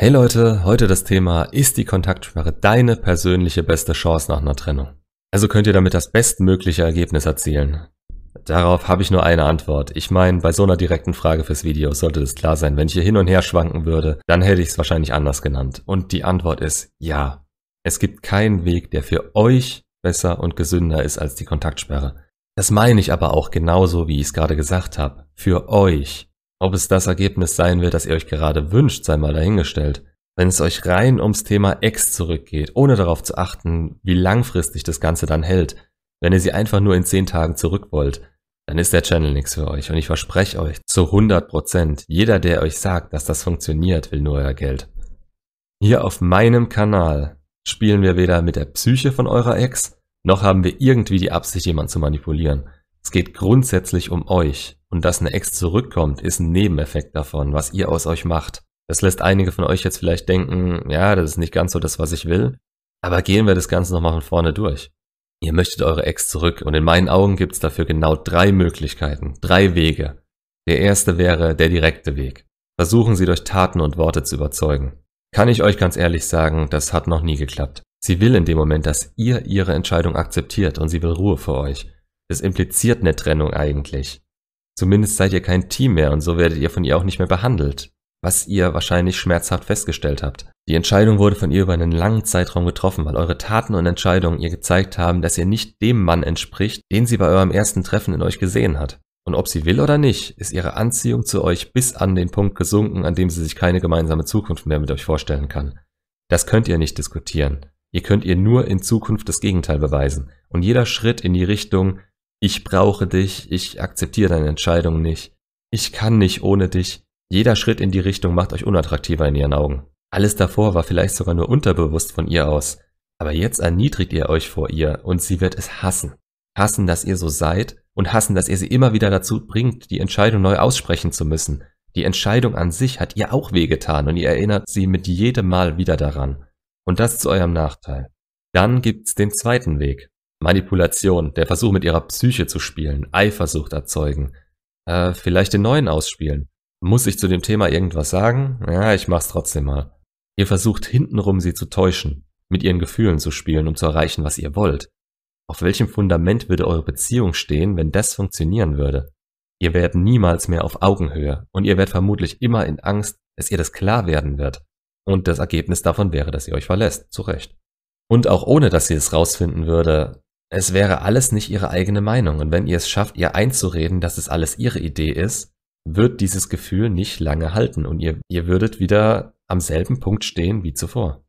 Hey Leute, heute das Thema, ist die Kontaktsperre deine persönliche beste Chance nach einer Trennung? Also könnt ihr damit das bestmögliche Ergebnis erzielen? Darauf habe ich nur eine Antwort. Ich meine, bei so einer direkten Frage fürs Video sollte es klar sein, wenn ich hier hin und her schwanken würde, dann hätte ich es wahrscheinlich anders genannt. Und die Antwort ist ja. Es gibt keinen Weg, der für euch besser und gesünder ist als die Kontaktsperre. Das meine ich aber auch genauso, wie ich es gerade gesagt habe. Für euch. Ob es das Ergebnis sein wird, das ihr euch gerade wünscht, sei mal dahingestellt. Wenn es euch rein ums Thema Ex zurückgeht, ohne darauf zu achten, wie langfristig das Ganze dann hält, wenn ihr sie einfach nur in 10 Tagen zurück wollt, dann ist der Channel nichts für euch. Und ich verspreche euch zu 100 Prozent, jeder, der euch sagt, dass das funktioniert, will nur euer Geld. Hier auf meinem Kanal spielen wir weder mit der Psyche von eurer Ex, noch haben wir irgendwie die Absicht, jemanden zu manipulieren. Es geht grundsätzlich um euch. Und dass eine Ex zurückkommt, ist ein Nebeneffekt davon, was ihr aus euch macht. Das lässt einige von euch jetzt vielleicht denken, ja, das ist nicht ganz so das, was ich will. Aber gehen wir das Ganze nochmal von vorne durch. Ihr möchtet eure Ex zurück und in meinen Augen gibt es dafür genau drei Möglichkeiten, drei Wege. Der erste wäre der direkte Weg. Versuchen Sie durch Taten und Worte zu überzeugen. Kann ich euch ganz ehrlich sagen, das hat noch nie geklappt. Sie will in dem Moment, dass ihr ihre Entscheidung akzeptiert und sie will Ruhe für euch. Das impliziert eine Trennung eigentlich. Zumindest seid ihr kein Team mehr und so werdet ihr von ihr auch nicht mehr behandelt, was ihr wahrscheinlich schmerzhaft festgestellt habt. Die Entscheidung wurde von ihr über einen langen Zeitraum getroffen, weil eure Taten und Entscheidungen ihr gezeigt haben, dass ihr nicht dem Mann entspricht, den sie bei eurem ersten Treffen in euch gesehen hat. Und ob sie will oder nicht, ist ihre Anziehung zu euch bis an den Punkt gesunken, an dem sie sich keine gemeinsame Zukunft mehr mit euch vorstellen kann. Das könnt ihr nicht diskutieren. Ihr könnt ihr nur in Zukunft das Gegenteil beweisen. Und jeder Schritt in die Richtung, ich brauche dich, ich akzeptiere deine Entscheidung nicht, ich kann nicht ohne dich. Jeder Schritt in die Richtung macht euch unattraktiver in ihren Augen. Alles davor war vielleicht sogar nur unterbewusst von ihr aus, aber jetzt erniedrigt ihr euch vor ihr und sie wird es hassen. Hassen, dass ihr so seid und hassen, dass ihr sie immer wieder dazu bringt, die Entscheidung neu aussprechen zu müssen. Die Entscheidung an sich hat ihr auch wehgetan und ihr erinnert sie mit jedem Mal wieder daran. Und das zu eurem Nachteil. Dann gibt's den zweiten Weg. Manipulation, der Versuch mit ihrer Psyche zu spielen, Eifersucht erzeugen, äh, vielleicht den neuen ausspielen. Muss ich zu dem Thema irgendwas sagen? Ja, ich mach's trotzdem mal. Ihr versucht hintenrum sie zu täuschen, mit ihren Gefühlen zu spielen, um zu erreichen, was ihr wollt. Auf welchem Fundament würde eure Beziehung stehen, wenn das funktionieren würde? Ihr werdet niemals mehr auf Augenhöhe und ihr werdet vermutlich immer in Angst, dass ihr das klar werden wird. Und das Ergebnis davon wäre, dass ihr euch verlässt, zu Recht. Und auch ohne, dass sie es rausfinden würde, es wäre alles nicht ihre eigene Meinung und wenn ihr es schafft, ihr einzureden, dass es alles ihre Idee ist, wird dieses Gefühl nicht lange halten und ihr, ihr würdet wieder am selben Punkt stehen wie zuvor.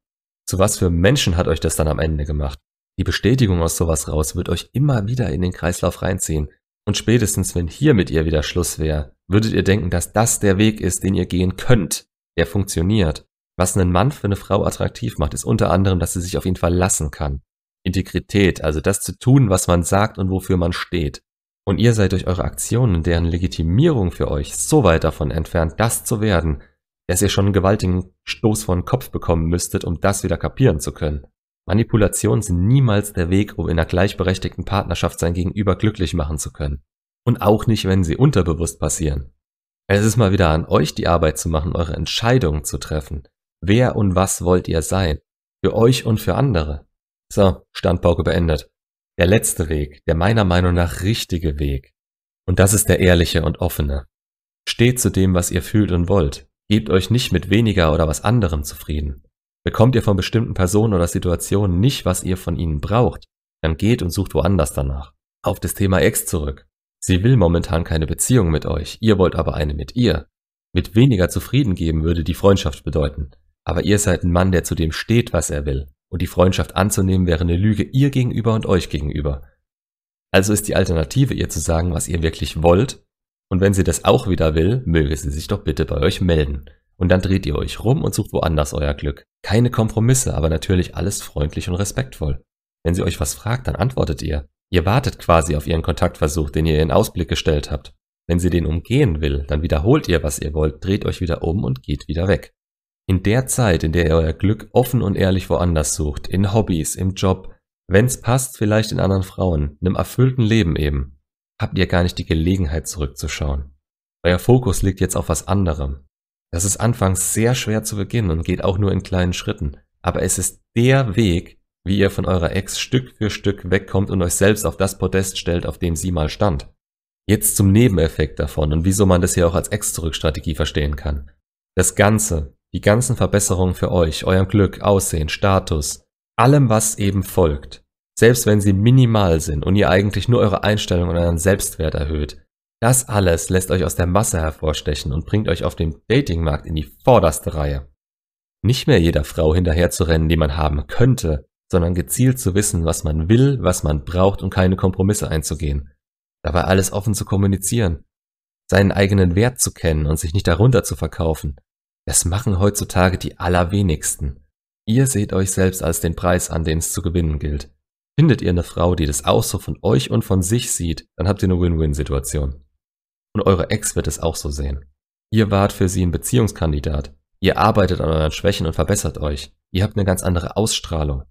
Zu was für Menschen hat euch das dann am Ende gemacht? Die Bestätigung aus sowas raus wird euch immer wieder in den Kreislauf reinziehen. Und spätestens, wenn hier mit ihr wieder Schluss wäre, würdet ihr denken, dass das der Weg ist, den ihr gehen könnt, der funktioniert. Was einen Mann für eine Frau attraktiv macht, ist unter anderem, dass sie sich auf ihn verlassen kann. Integrität, also das zu tun, was man sagt und wofür man steht. Und ihr seid durch eure Aktionen, deren Legitimierung für euch so weit davon entfernt, das zu werden, dass ihr schon einen gewaltigen Stoß vor den Kopf bekommen müsstet, um das wieder kapieren zu können. Manipulationen sind niemals der Weg, um in einer gleichberechtigten Partnerschaft sein Gegenüber glücklich machen zu können. Und auch nicht, wenn sie unterbewusst passieren. Es ist mal wieder an euch die Arbeit zu machen, eure Entscheidungen zu treffen. Wer und was wollt ihr sein? Für euch und für andere. So, Standpauke beendet. Der letzte Weg, der meiner Meinung nach richtige Weg. Und das ist der ehrliche und offene. Steht zu dem, was ihr fühlt und wollt. Gebt euch nicht mit weniger oder was anderem zufrieden. Bekommt ihr von bestimmten Personen oder Situationen nicht, was ihr von ihnen braucht, dann geht und sucht woanders danach. Auf das Thema Ex zurück. Sie will momentan keine Beziehung mit euch, ihr wollt aber eine mit ihr. Mit weniger zufrieden geben würde die Freundschaft bedeuten. Aber ihr seid ein Mann, der zu dem steht, was er will. Und die Freundschaft anzunehmen wäre eine Lüge ihr gegenüber und euch gegenüber. Also ist die Alternative, ihr zu sagen, was ihr wirklich wollt. Und wenn sie das auch wieder will, möge sie sich doch bitte bei euch melden. Und dann dreht ihr euch rum und sucht woanders euer Glück. Keine Kompromisse, aber natürlich alles freundlich und respektvoll. Wenn sie euch was fragt, dann antwortet ihr. Ihr wartet quasi auf ihren Kontaktversuch, den ihr in Ausblick gestellt habt. Wenn sie den umgehen will, dann wiederholt ihr, was ihr wollt, dreht euch wieder um und geht wieder weg. In der Zeit, in der ihr euer Glück offen und ehrlich woanders sucht, in Hobbys, im Job, wenn's passt, vielleicht in anderen Frauen, einem erfüllten Leben eben, habt ihr gar nicht die Gelegenheit zurückzuschauen. Euer Fokus liegt jetzt auf was anderem. Das ist anfangs sehr schwer zu beginnen und geht auch nur in kleinen Schritten. Aber es ist der Weg, wie ihr von eurer Ex Stück für Stück wegkommt und euch selbst auf das Podest stellt, auf dem sie mal stand. Jetzt zum Nebeneffekt davon und wieso man das hier auch als Ex-Zurück-Strategie verstehen kann. Das Ganze, die ganzen Verbesserungen für euch, eurem Glück, Aussehen, Status, allem was eben folgt, selbst wenn sie minimal sind und ihr eigentlich nur eure Einstellung und euren Selbstwert erhöht, das alles lässt euch aus der Masse hervorstechen und bringt euch auf dem Datingmarkt in die vorderste Reihe. Nicht mehr jeder Frau hinterherzurennen, die man haben könnte, sondern gezielt zu wissen, was man will, was man braucht und keine Kompromisse einzugehen. Dabei alles offen zu kommunizieren, seinen eigenen Wert zu kennen und sich nicht darunter zu verkaufen. Das machen heutzutage die allerwenigsten. Ihr seht euch selbst als den Preis an, den es zu gewinnen gilt. Findet ihr eine Frau, die das auch so von euch und von sich sieht, dann habt ihr eine Win-Win-Situation. Und eure Ex wird es auch so sehen. Ihr wart für sie ein Beziehungskandidat. Ihr arbeitet an euren Schwächen und verbessert euch. Ihr habt eine ganz andere Ausstrahlung.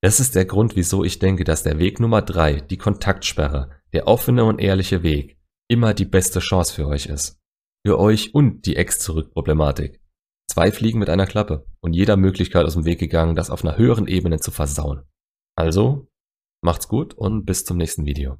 Das ist der Grund, wieso ich denke, dass der Weg Nummer drei, die Kontaktsperre, der offene und ehrliche Weg, immer die beste Chance für euch ist. Für euch und die Ex-Zurück-Problematik. Zwei Fliegen mit einer Klappe und jeder Möglichkeit aus dem Weg gegangen, das auf einer höheren Ebene zu versauen. Also, macht's gut und bis zum nächsten Video.